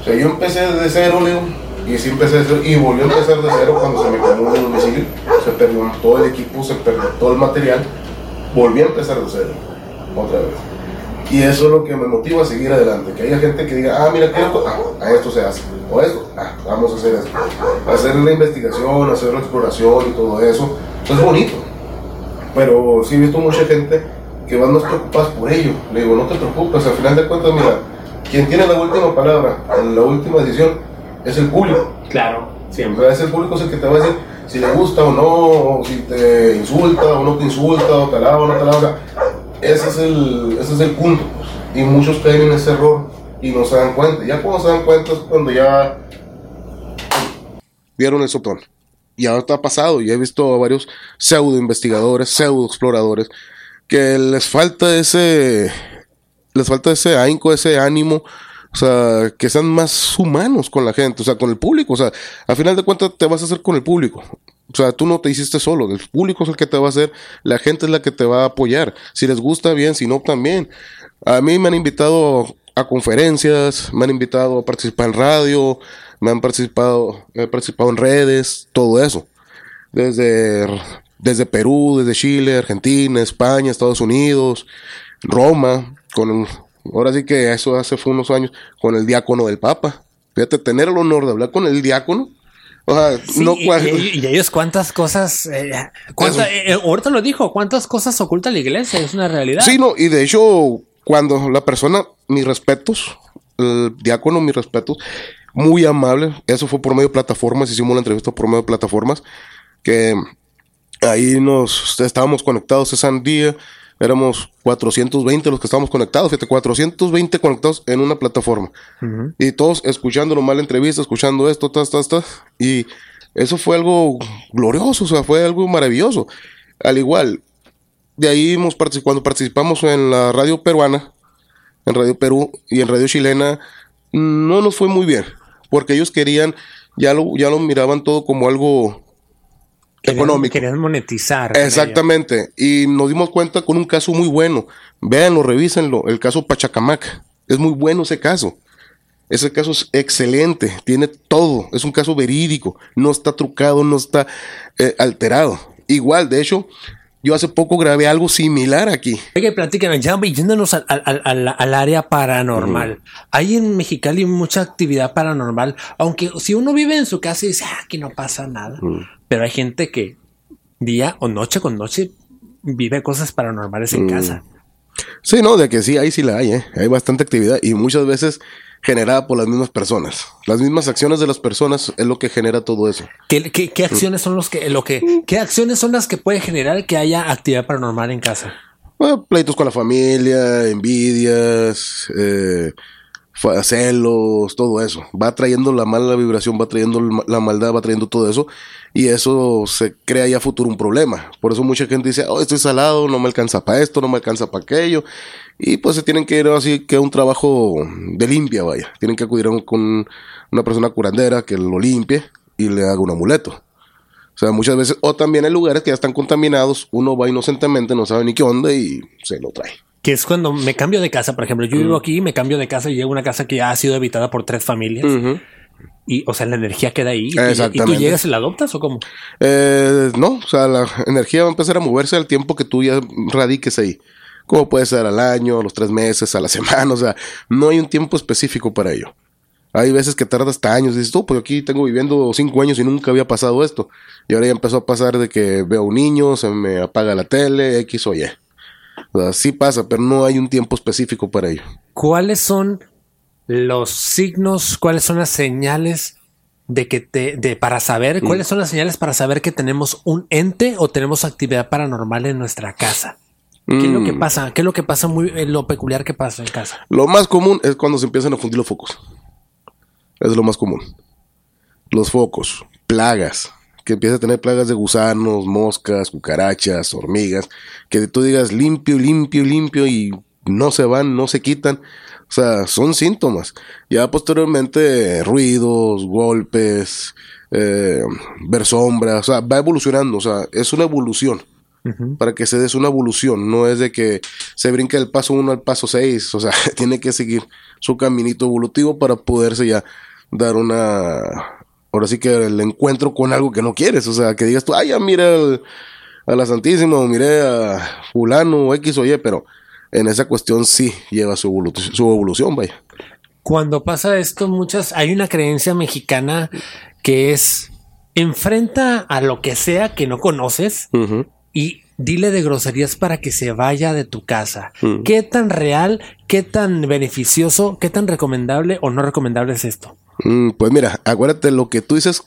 O sea, yo empecé de cero, le digo, y sí empecé de cero, y volví a empezar de cero cuando se me quemó el domicilio, se perdió todo el equipo, se perdió todo el material, volví a empezar de cero, otra vez. Y eso es lo que me motiva a seguir adelante, que haya gente que diga, ah, mira, ¿qué esto? Ah, a esto se hace, o esto, ah, vamos a hacer esto. Hacer la investigación, hacer la exploración y todo eso, eso es bonito. Pero sí he visto mucha gente que van más preocupadas por ello. Le digo, no te preocupes, al final de cuentas, mira, quien tiene la última palabra en la última decisión es el público.
Claro, siempre.
es el público es el que te va a decir si le gusta o no, o si te insulta o no te insulta, o te alaba o no te alaba. Ese es el, ese es el punto. Y muchos caen en ese error y no se dan cuenta. Ya cuando se dan cuenta es cuando ya vieron el sotón. Y ahora está pasado. Y he visto a varios pseudo investigadores, pseudo exploradores, que les falta ese. Les falta ese ahínco, ese ánimo. O sea, que sean más humanos con la gente, o sea, con el público. O sea, al final de cuentas te vas a hacer con el público. O sea, tú no te hiciste solo, el público es el que te va a hacer, la gente es la que te va a apoyar. Si les gusta, bien, si no, también. A mí me han invitado a conferencias, me han invitado a participar en radio, me han participado, he participado en redes, todo eso. Desde, desde Perú, desde Chile, Argentina, España, Estados Unidos, Roma, con el- ahora sí que eso hace fue unos años, con el diácono del Papa. Fíjate, tener el honor de hablar con el diácono. O sea,
Sí,
no
y, y- y ellos cuántas cosas, eh, cuánta- eh, ahorita lo dijo, cuántas cosas oculta la iglesia, es una realidad.
Sí, no, y de hecho, cuando la persona, mis respetos, el diácono, mis respetos, muy amable, eso fue por medio de plataformas, hicimos la entrevista por medio de plataformas, que ahí nos estábamos conectados ese día, éramos 420 los que estábamos conectados, fíjate, 420 conectados en una plataforma. Y todos escuchando nomás la entrevista, escuchando esto, tas, tas, tas. Y eso fue algo glorioso, o sea, fue algo maravilloso. Al igual, de ahí hemos cuando participamos en la radio peruana, en Radio Perú y en Radio Chilena, no nos fue muy bien, porque ellos querían, ya lo, ya lo miraban todo como algo
Querían-
económico.
Querían monetizar.
Exactamente. Y nos dimos cuenta con un caso muy bueno. Véanlo, revísenlo. El caso Pachacamac. Es muy bueno ese caso. Ese caso es excelente. Tiene todo. Es un caso verídico. No está trucado, no está eh, alterado. Igual, de hecho, yo hace poco grabé algo similar aquí.
Oiga, platícanos, ya yéndonos al, al- al- al- al área paranormal. Hay en Mexicali mucha actividad paranormal, aunque si uno vive en su casa y dice, "Ah, aquí no pasa nada, pero hay gente que día o noche con noche vive cosas paranormales en
Mm.
casa.
Sí, no, de que sí, ahí sí la hay, ¿eh? Hay bastante actividad y muchas veces generada por las mismas personas. Las mismas acciones de las personas es lo que genera todo eso.
¿Qué, qué, qué acciones son los que, lo que, qué acciones son las que puede generar que haya actividad paranormal en casa?
Bueno, pleitos con la familia, envidias, eh, celos, todo eso. Va trayendo la mala vibración, va trayendo la maldad, va trayendo todo eso. Y eso se crea ya futuro un problema. Por eso mucha gente dice, oh, estoy salado, no me alcanza para esto, no me alcanza para aquello. Y pues se tienen que ir así que un trabajo de limpia, vaya. Tienen que acudir con una persona curandera que lo limpie y le haga un amuleto. O sea, muchas veces, o también hay lugares que ya están contaminados, uno va inocentemente, no sabe ni qué onda y se lo trae.
Que es cuando me cambio de casa, por ejemplo, yo
Mm.
vivo aquí, me cambio de casa y llego a una casa que ya ha sido habitada por tres familias. Y, o sea, la energía queda ahí. Y- Y, tú llegas y la adoptas o cómo?
Eh, no, o sea, la energía va a empezar a moverse al tiempo que tú ya radiques ahí. Como puede ser al año, a los tres meses, a la semana, o sea, no hay un tiempo específico para ello. Hay veces que tarda hasta años, dices tú, pues aquí tengo viviendo cinco años y nunca había pasado esto. Y ahora ya empezó a pasar de que veo un niño, se me apaga la tele, X o Y. O sea, sí pasa, pero no hay un tiempo específico para ello.
¿Cuáles son los signos, cuáles son las señales de que te, de para saber,
Mm.
cuáles son las señales para saber que tenemos un ente o tenemos actividad paranormal en nuestra casa? ¿Qué es lo que
Mm.
pasa? ¿Qué es lo que pasa muy, eh, lo peculiar que pasa en casa?
Lo más común es cuando se empiezan a fundir los focos. Es lo más común. Los focos, plagas, que empieza a tener plagas de gusanos, moscas, cucarachas, hormigas, que tú digas limpio, limpio, limpio y no se van, no se quitan. O sea, son síntomas. Ya posteriormente, ruidos, golpes, eh, ver sombras, o sea, va evolucionando, o sea, es una evolución para que se des una evolución. No es de que se brinque del paso 1 al paso 6. O sea, tiene que seguir su caminito evolutivo para poderse ya dar una. Ahora sí que el encuentro con algo que no quieres. O sea, que digas tú, ay, ya mira al- a la Santísima o miré a Fulano X o Y, pero en esa cuestión sí lleva su, evolu- su evolución, vaya.
Cuando pasa esto, muchas, hay una creencia mexicana que es enfrenta a lo que sea que no conoces y dile de groserías para que se vaya de tu casa.
Mm.
¿Qué tan real, qué tan beneficioso, qué tan recomendable o no recomendable es esto?
Mm, pues mira, acuérdate lo que tú dices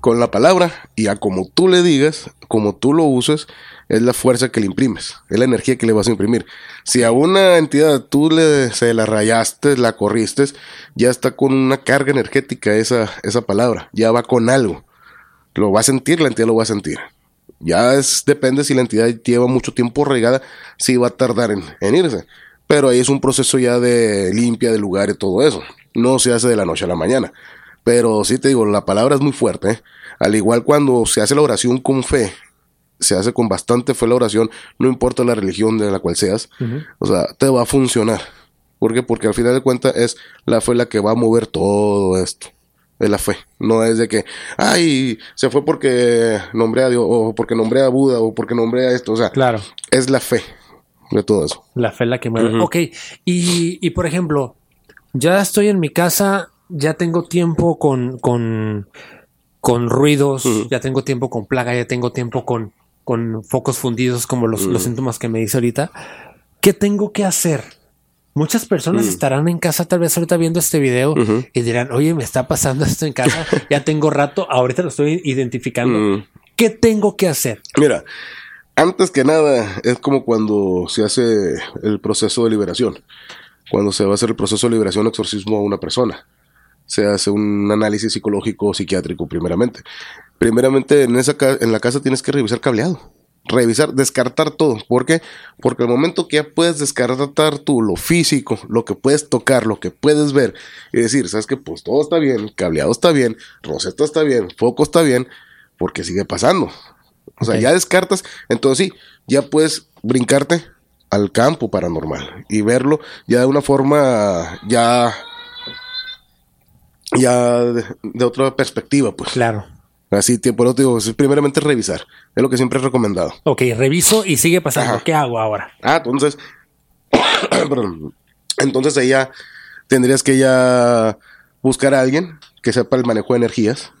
con la palabra y a como tú le digas, como tú lo uses, es la fuerza que le imprimes, es la energía que le vas a imprimir. Si a una entidad tú le, se la rayaste, la corriste, ya está con una carga energética esa, esa palabra, ya va con algo. Lo va a sentir, la entidad lo va a sentir. Ya es, depende si la entidad lleva mucho tiempo regada, si va a tardar en, en irse. Pero ahí es un proceso ya de limpia del lugar y todo eso. No se hace de la noche a la mañana. Pero sí te digo, la palabra es muy fuerte. ¿eh? Al igual cuando se hace la oración con fe, se hace con bastante fe la oración, no importa la religión de la cual seas, o sea, te va a funcionar. ¿Por qué? Porque al final de cuentas es la fe la que va a mover todo esto. Es la fe. No es de que, ay, se fue porque nombré a Dios, o porque nombré a Buda, o porque nombré a esto. O sea,
Claro.
es la fe de todo eso.
La fe es la que mueve. Ok, y, y por ejemplo, ya estoy en mi casa, ya tengo tiempo con, con, con ruidos, ya tengo tiempo con plaga, ya tengo tiempo con, con focos fundidos como los, los síntomas que me dice ahorita. ¿Qué tengo que hacer? Muchas personas estarán en casa tal vez ahorita viendo este video y dirán, oye, me está pasando esto en casa, ya tengo rato, ahorita lo estoy identificando.
Mm.
¿Qué tengo que hacer?
Mira, antes que nada, es como cuando se hace el proceso de liberación. Cuando se va a hacer el proceso de liberación o exorcismo a una persona. Se hace un análisis psicológico o psiquiátrico primeramente. Primeramente, en, esa ca- en la casa tienes que revisar cableado. Revisar, descartar todo. ¿Por qué? Porque el momento que ya puedes descartar tú lo físico, lo que puedes tocar, lo que puedes ver, y decir, ¿sabes qué? Pues todo está bien, cableado está bien, roseta está bien, foco está bien, porque sigue pasando. O sea, ya descartas, entonces sí, ya puedes brincarte al campo paranormal y verlo ya de una forma ya ya de, de otra perspectiva, pues.
Claro.
Así, eso te digo, es primeramente revisar. Es lo que siempre he recomendado.
Ok, reviso y sigue pasando.
Ajá.
¿Qué hago ahora?
Ah, entonces, perdón. entonces ahí ya tendrías que ya buscar a alguien que sepa el manejo de energías,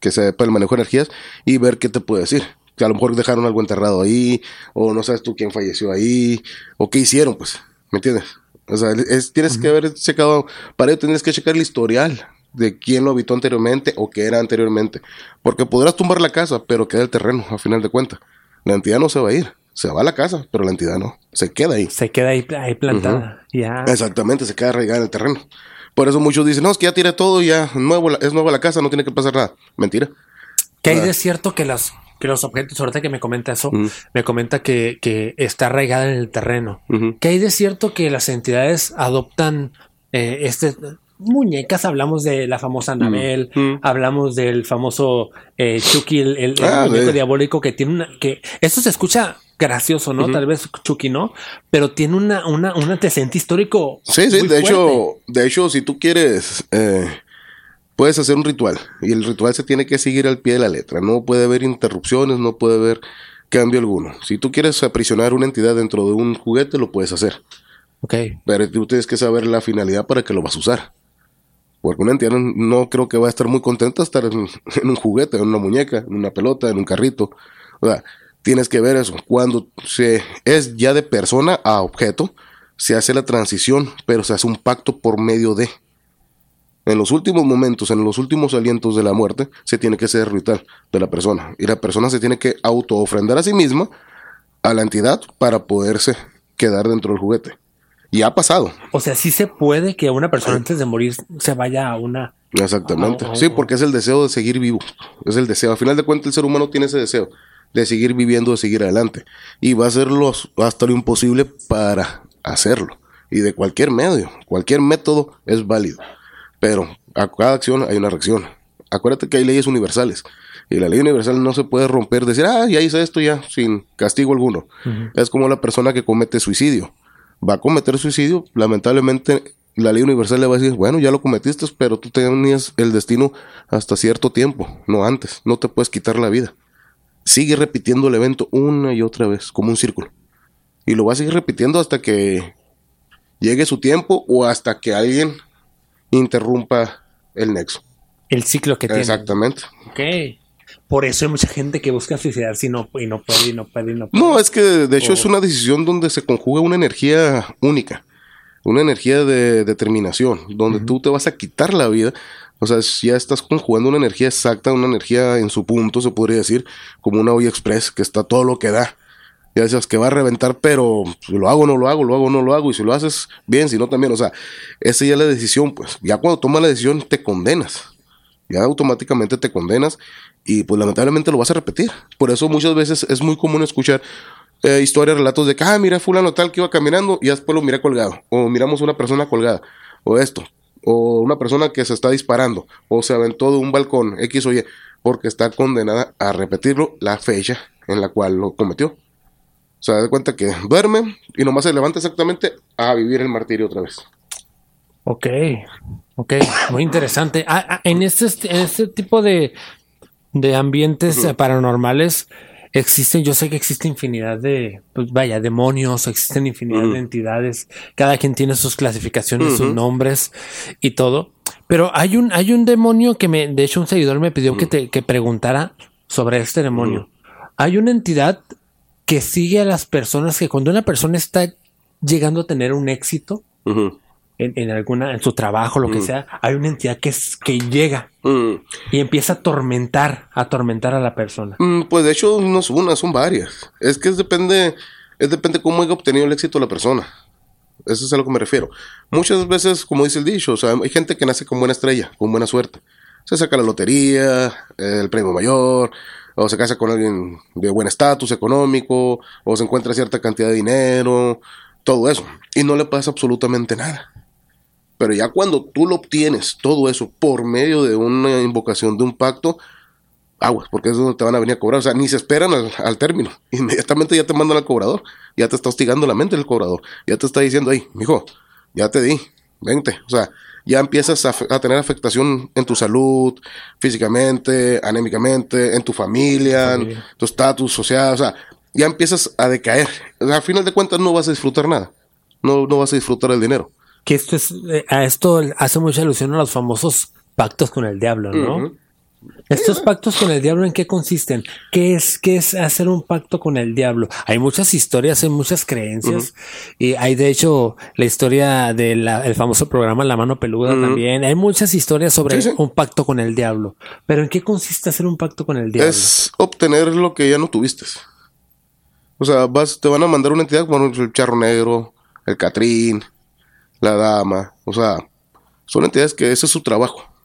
que sepa el manejo de energías y ver qué te puede decir. Que a lo mejor dejaron algo enterrado ahí, o no sabes tú quién falleció ahí, o qué hicieron, pues, ¿me entiendes? O sea, es, tienes que haber checado, para ello tienes que checar el historial de quién lo habitó anteriormente o qué era anteriormente. Porque podrás tumbar la casa, pero queda el terreno, a final de cuentas. La entidad no se va a ir. Se va a la casa, pero la entidad no. Se queda ahí.
Se queda ahí, ahí plantada. ya.
Exactamente, se queda arraigada en el terreno. Por eso muchos dicen, no, es que ya tiré todo, ya nuevo, es nueva la casa, no tiene que pasar nada. Mentira.
¿Qué hay de cierto que las que los objetos, ahorita que me comenta eso, me comenta que, que, está arraigada en el terreno. ¿Qué hay de cierto que las entidades adoptan eh, este muñecas, hablamos de la famosa Anabel, mm. hablamos del famoso eh, Chucky, el, ah, muñeco diabólico que tiene una, que eso se escucha gracioso, ¿no? Tal vez Chucky no, pero tiene una, una, un antecedente histórico.
Sí, sí, de hecho, de hecho, si tú quieres, eh, puedes hacer un ritual y el ritual se tiene que seguir al pie de la letra, no puede haber interrupciones, no puede haber cambio alguno. Si tú quieres aprisionar una entidad dentro de un juguete, lo puedes hacer.
Ok.
Pero tú tienes que saber la finalidad para que lo vas a usar. Porque una entidad no, creo que va a estar muy contenta estar en, un juguete, en una muñeca, en una pelota, en un carrito. O sea, tienes que ver eso. Cuando se es ya de persona a objeto, se hace la transición, pero se hace un pacto por medio de. En los últimos momentos, en los últimos alientos de la muerte, se tiene que ser ritual de la persona. Y la persona se tiene que auto-ofrendar a sí misma a la entidad para poderse quedar dentro del juguete. Y ha pasado.
O sea, sí se puede que una persona antes de morir se vaya a una...
Exactamente. sí, porque es el deseo de seguir vivo. Es el deseo. Al final de cuentas, el ser humano tiene ese deseo de seguir viviendo, de seguir adelante. Y va a hacerlo hasta lo imposible para hacerlo. Y de cualquier medio, cualquier método es válido. Pero a cada acción hay una reacción. Acuérdate que hay leyes universales. Y la ley universal no se puede romper, decir, ah, ya hice esto ya, sin castigo alguno. Es como la persona que comete suicidio va a cometer suicidio, lamentablemente la ley universal le va a decir, bueno, ya lo cometiste, pero tú tenías el destino hasta cierto tiempo, no antes, no te puedes quitar la vida. Sigue repitiendo el evento una y otra vez, como un círculo. Y lo va a seguir repitiendo hasta que llegue su tiempo o hasta que alguien interrumpa el nexo.
El ciclo que tiene.
Exactamente.
Ok. Por eso hay mucha gente que busca suicidarse y no, y no puede, y no puede, y no puede.
No, es que de hecho es una decisión donde se conjuga una energía única, una energía de determinación, donde tú te vas a quitar la vida. O sea, ya estás conjugando una energía exacta, una energía en su punto, se podría decir, como una olla express, que está todo lo que da. Ya decías que va a reventar, pero lo hago no lo hago, lo hago no lo hago, y si lo haces bien, si no también, o sea, esa ya es la decisión, pues. Ya cuando tomas la decisión te condenas. Ya automáticamente te condenas y pues lamentablemente lo vas a repetir. Por eso muchas veces es muy común escuchar eh, historias, relatos de que, ah, mira, fulano tal que iba caminando y después lo mira colgado. O miramos una persona colgada. O esto. O una persona que se está disparando. O se aventó de un balcón X o Y. Porque está condenada a repetirlo la fecha en la cual lo cometió. O sea, da cuenta que duerme y nomás se levanta exactamente a vivir el martirio otra vez.
Ok, ok, muy interesante. Ah, ah, en, este, en este tipo de, de ambientes paranormales existen, yo sé que existe infinidad de, pues vaya, demonios, existen infinidad de entidades, cada quien tiene sus clasificaciones, sus nombres y todo. Pero hay un, hay un demonio que me, de hecho un seguidor me pidió que te, que preguntara sobre este demonio. Hay una entidad que sigue a las personas que cuando una persona está llegando a tener un éxito, en, alguna, en su trabajo, lo que sea, hay una entidad que, es, que llega y empieza a atormentar, a atormentar a la persona.
Mm, pues de hecho no es una, son varias. Es que es depende, es depende cómo haya obtenido el éxito la persona. Eso es a lo que me refiero. Muchas veces, como dice el dicho, o sea, hay gente que nace con buena estrella, con buena suerte. Se saca la lotería, el premio mayor, o se casa con alguien de buen estatus económico, o se encuentra cierta cantidad de dinero, todo eso. Y no le pasa absolutamente nada. Pero ya cuando tú lo obtienes, todo eso, por medio de una invocación, de un pacto, aguas, porque es donde te van a venir a cobrar. O sea, ni se esperan al, término. Inmediatamente ya te mandan al cobrador. Ya te está hostigando la mente el cobrador. Ya te está diciendo, hey, mijo, ya te di, vente. O sea, ya empiezas a, tener afectación en tu salud, físicamente, anémicamente, en tu familia, en tu estatus social. O sea, ya empiezas a decaer. O sea, al final de cuentas no vas a disfrutar nada. No, no vas a disfrutar el dinero
que esto es, eh, a esto hace mucha alusión a los famosos pactos con el diablo, ¿no? ¿Estos pactos con el diablo en qué consisten? ¿Qué es, qué es hacer un pacto con el diablo? Hay muchas historias, hay muchas creencias. Y hay de hecho la historia del famoso programa La Mano Peluda también. Hay muchas historias sobre un pacto con el diablo. Pero ¿en qué consiste hacer un pacto con el diablo?
Es obtener lo que ya no tuviste. O sea, vas, te van a mandar una entidad como el charro negro, el catrín, la dama. O sea, son entidades que ese es su trabajo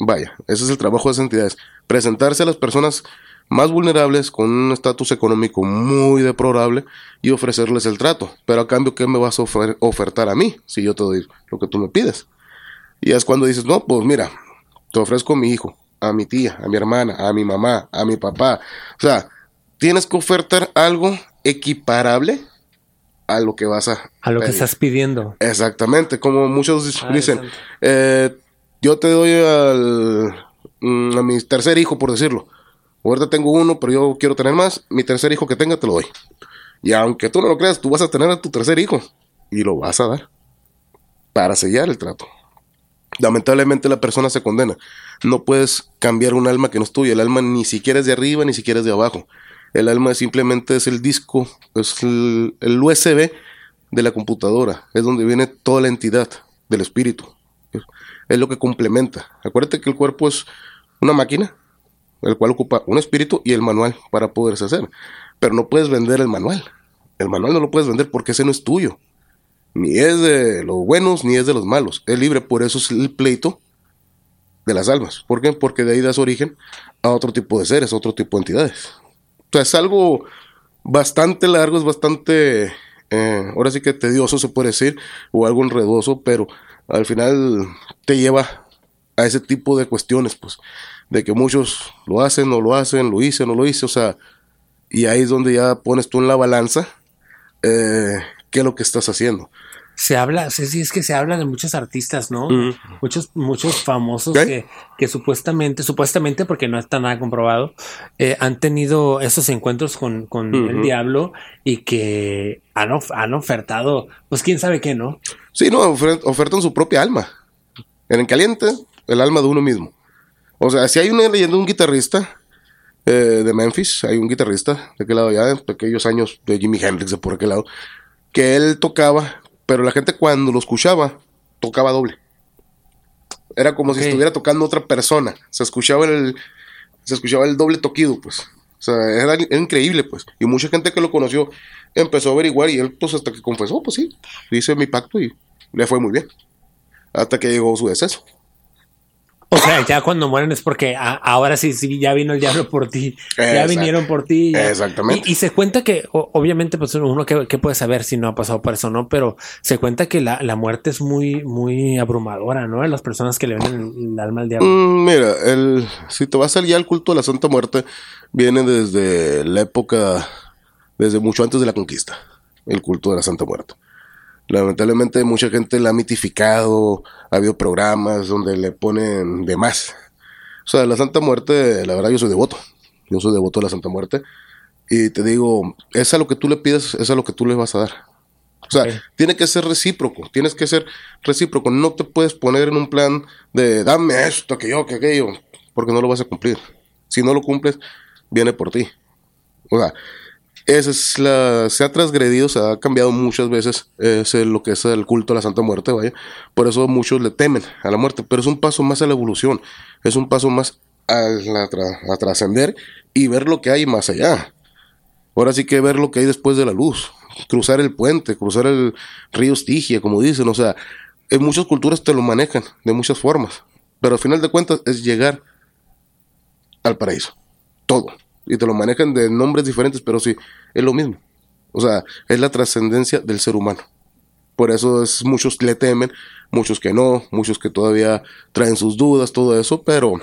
Vaya, ese es el trabajo de esas entidades. Presentarse a las personas más vulnerables con un estatus económico muy deplorable y ofrecerles el trato. Pero a cambio, ¿qué me vas a ofertar a mí si yo te doy lo que tú me pides? Y es cuando dices, no, pues mira, te ofrezco a mi hijo, a mi tía, a mi hermana, a mi mamá, a mi papá. O sea, tienes que ofertar algo equiparable a lo que vas a...
A lo que estás pidiendo.
Exactamente, como muchos ah, dicen, eh, yo te doy al, mm, a mi tercer hijo, por decirlo. Ahorita tengo uno, pero yo quiero tener más. Mi tercer hijo que tenga, te lo doy. Y aunque tú no lo creas, tú vas a tener a tu tercer hijo. Y lo vas a dar. Para sellar el trato. Lamentablemente la persona se condena. No puedes cambiar un alma que no es tuya. El alma ni siquiera es de arriba, ni siquiera es de abajo. El alma simplemente es el disco, es el, el USB de la computadora. Es donde viene toda la entidad del espíritu es lo que complementa. Acuérdate que el cuerpo es una máquina, el cual ocupa un espíritu y el manual para poderse hacer. Pero no puedes vender el manual. El manual no lo puedes vender porque ese no es tuyo. Ni es de los buenos ni es de los malos. Es libre, por eso es el pleito de las almas. ¿Por qué? Porque de ahí das origen a otro tipo de seres, a otro tipo de entidades. O sea, es algo bastante largo, es bastante, eh, ahora sí que tedioso se puede decir, o algo enredoso, pero al final te lleva a ese tipo de cuestiones, pues, de que muchos lo hacen, no lo hacen, lo hice, no lo hice, o sea, y ahí es donde ya pones tú en la balanza eh, qué es lo que estás haciendo
se habla, sí, es que se habla de muchos artistas, ¿no? Muchos, muchos famosos que, que, supuestamente, supuestamente, porque no está nada comprobado, eh, han tenido esos encuentros con, con el diablo y que han, han, ofertado, pues quién sabe qué, ¿no?
Sí, no, ofertan su propia alma. En el caliente, el alma de uno mismo. O sea, si hay una leyenda de un guitarrista eh, de Memphis, hay un guitarrista de aquel lado ya, de aquellos años de Jimi Hendrix de por aquel lado, que él tocaba pero la gente cuando lo escuchaba, tocaba doble. Era como si estuviera tocando otra persona. Se escuchaba el, se escuchaba el doble toquido, pues. O sea, era, increíble, pues. Y mucha gente que lo conoció empezó a averiguar y él, pues, hasta que confesó, pues sí, hice mi pacto y le fue muy bien. Hasta que llegó su deceso.
O sea, ya cuando mueren es porque ahora sí, sí, ya vino el diablo por ti. Ya vinieron por ti.
Exactamente.
Y, se cuenta que, obviamente, pues uno que, puede saber si no ha pasado por eso, ¿no? Pero se cuenta que la, muerte es muy, muy abrumadora, ¿no? Las personas que le ven el, alma al diablo.
Mm, mira, el, si te vas a ya al culto de la Santa Muerte, viene desde la época, desde mucho antes de la conquista, el culto de la Santa Muerte. Lamentablemente mucha gente la ha mitificado, ha habido programas donde le ponen de más. O sea, la Santa Muerte, la verdad yo soy devoto, yo soy devoto de la Santa Muerte. Y te digo, es a lo que tú le pides, es a lo que tú le vas a dar. O sea, tiene que ser recíproco, tienes que ser recíproco. No te puedes poner en un plan de dame esto, que yo, que aquello, porque no lo vas a cumplir. Si no lo cumples, viene por ti. O sea, es la, se ha transgredido, se ha cambiado muchas veces es lo que es el culto a la Santa Muerte, vaya. Por eso muchos le temen a la muerte, pero es un paso más a la evolución, es un paso más a, a trascender y ver lo que hay más allá. Ahora sí que ver lo que hay después de la luz, cruzar el puente, cruzar el río Estigia, como dicen, o sea, en muchas culturas te lo manejan de muchas formas, pero al final de cuentas es llegar al paraíso, todo y te lo manejan de nombres diferentes, pero sí, es lo mismo. O sea, es la trascendencia del ser humano. Por eso es, muchos le temen, muchos que no, muchos que todavía traen sus dudas, todo eso, pero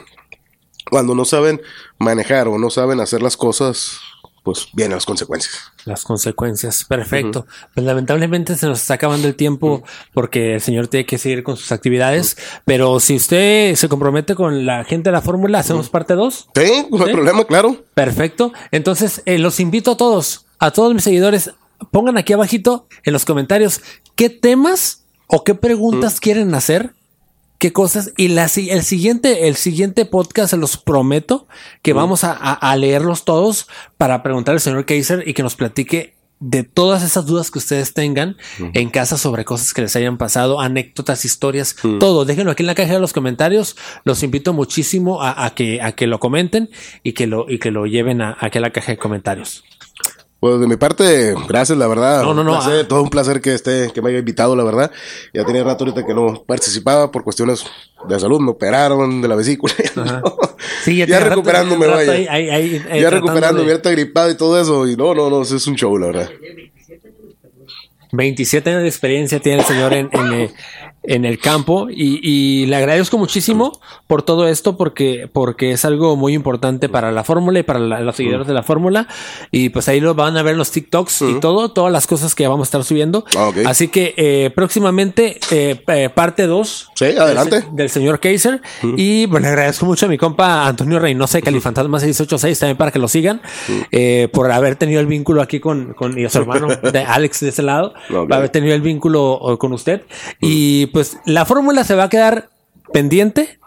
cuando no saben manejar o no saben hacer las cosas, pues vienen las consecuencias.
Las consecuencias, perfecto. Pues lamentablemente se nos está acabando el tiempo porque el señor tiene que seguir con sus actividades, pero si usted se compromete con la gente de la fórmula, hacemos parte 2.
Sí, no hay problema, claro.
Perfecto. Entonces, eh, los invito a todos, a todos mis seguidores, pongan aquí abajito en los comentarios qué temas o qué preguntas quieren hacer qué cosas. Y la, el siguiente, el siguiente podcast, se los prometo que vamos a, leerlos todos para preguntar al señor Kaiser y que nos platique de todas esas dudas que ustedes tengan en casa sobre cosas que les hayan pasado, anécdotas, historias, todo. Déjenlo aquí en la caja de los comentarios. Los invito muchísimo a, a que, a que lo comenten y que lo, y que lo lleven a, aquí a la caja de comentarios.
Pues de mi parte, gracias, la verdad.
No, no, no,
placer,
ah.
todo un placer que esté, que me haya invitado, la verdad. Ya tenía rato ahorita que no participaba por cuestiones de salud, me operaron de la vesícula.
Sí,
ya
rato-
recuperándome,
rato
vaya.
ahí- ahí- ahí,
ya recuperando,
de-
abierta gripada y todo eso. Y no, no, no, es un show, la verdad.
27 años de experiencia tiene el señor en, en, eh, en el campo y, y le agradezco muchísimo por todo esto porque, porque es algo muy importante para la fórmula y para la- los seguidores de la fórmula. Y pues ahí lo van a ver los TikToks y todo, todas las cosas que vamos a estar subiendo.
Ah, ok.
Así que eh, próximamente eh, eh, parte 2
Sí, adelante.
del, del señor Kaiser. Y bueno, le agradezco mucho a mi compa Antonio Reynosa de Califantasma 686 también para que lo sigan eh, por haber tenido el vínculo aquí con, con y a su hermano de Alex de ese lado
Ok.
por haber tenido el vínculo eh, con usted. Y pues la fórmula se va a quedar pendiente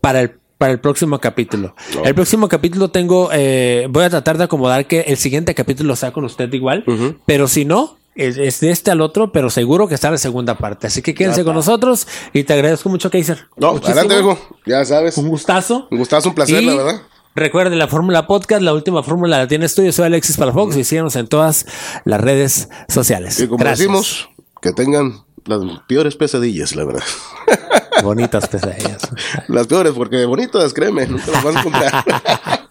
para el para el próximo capítulo. El próximo capítulo tengo, eh, voy a tratar de acomodar que el siguiente capítulo sea con usted igual, pero si no, es, es de este al otro, pero seguro que está la segunda parte. Así que quédense con nosotros y te agradezco mucho, Kaiser.
No,
Muchísimo.
adelante. Ya sabes.
Un gustazo.
Un gustazo, un placer,
Y
la verdad.
Recuerden la fórmula podcast, la última fórmula la tienes tú. Yo soy Alexis Palafox y síganos en todas las redes sociales.
Y como
Gracias.
decimos, que tengan las peores pesadillas, la verdad.
Bonitas pesadillas.
las peores, porque bonitas, créeme, nunca las vas a comprar.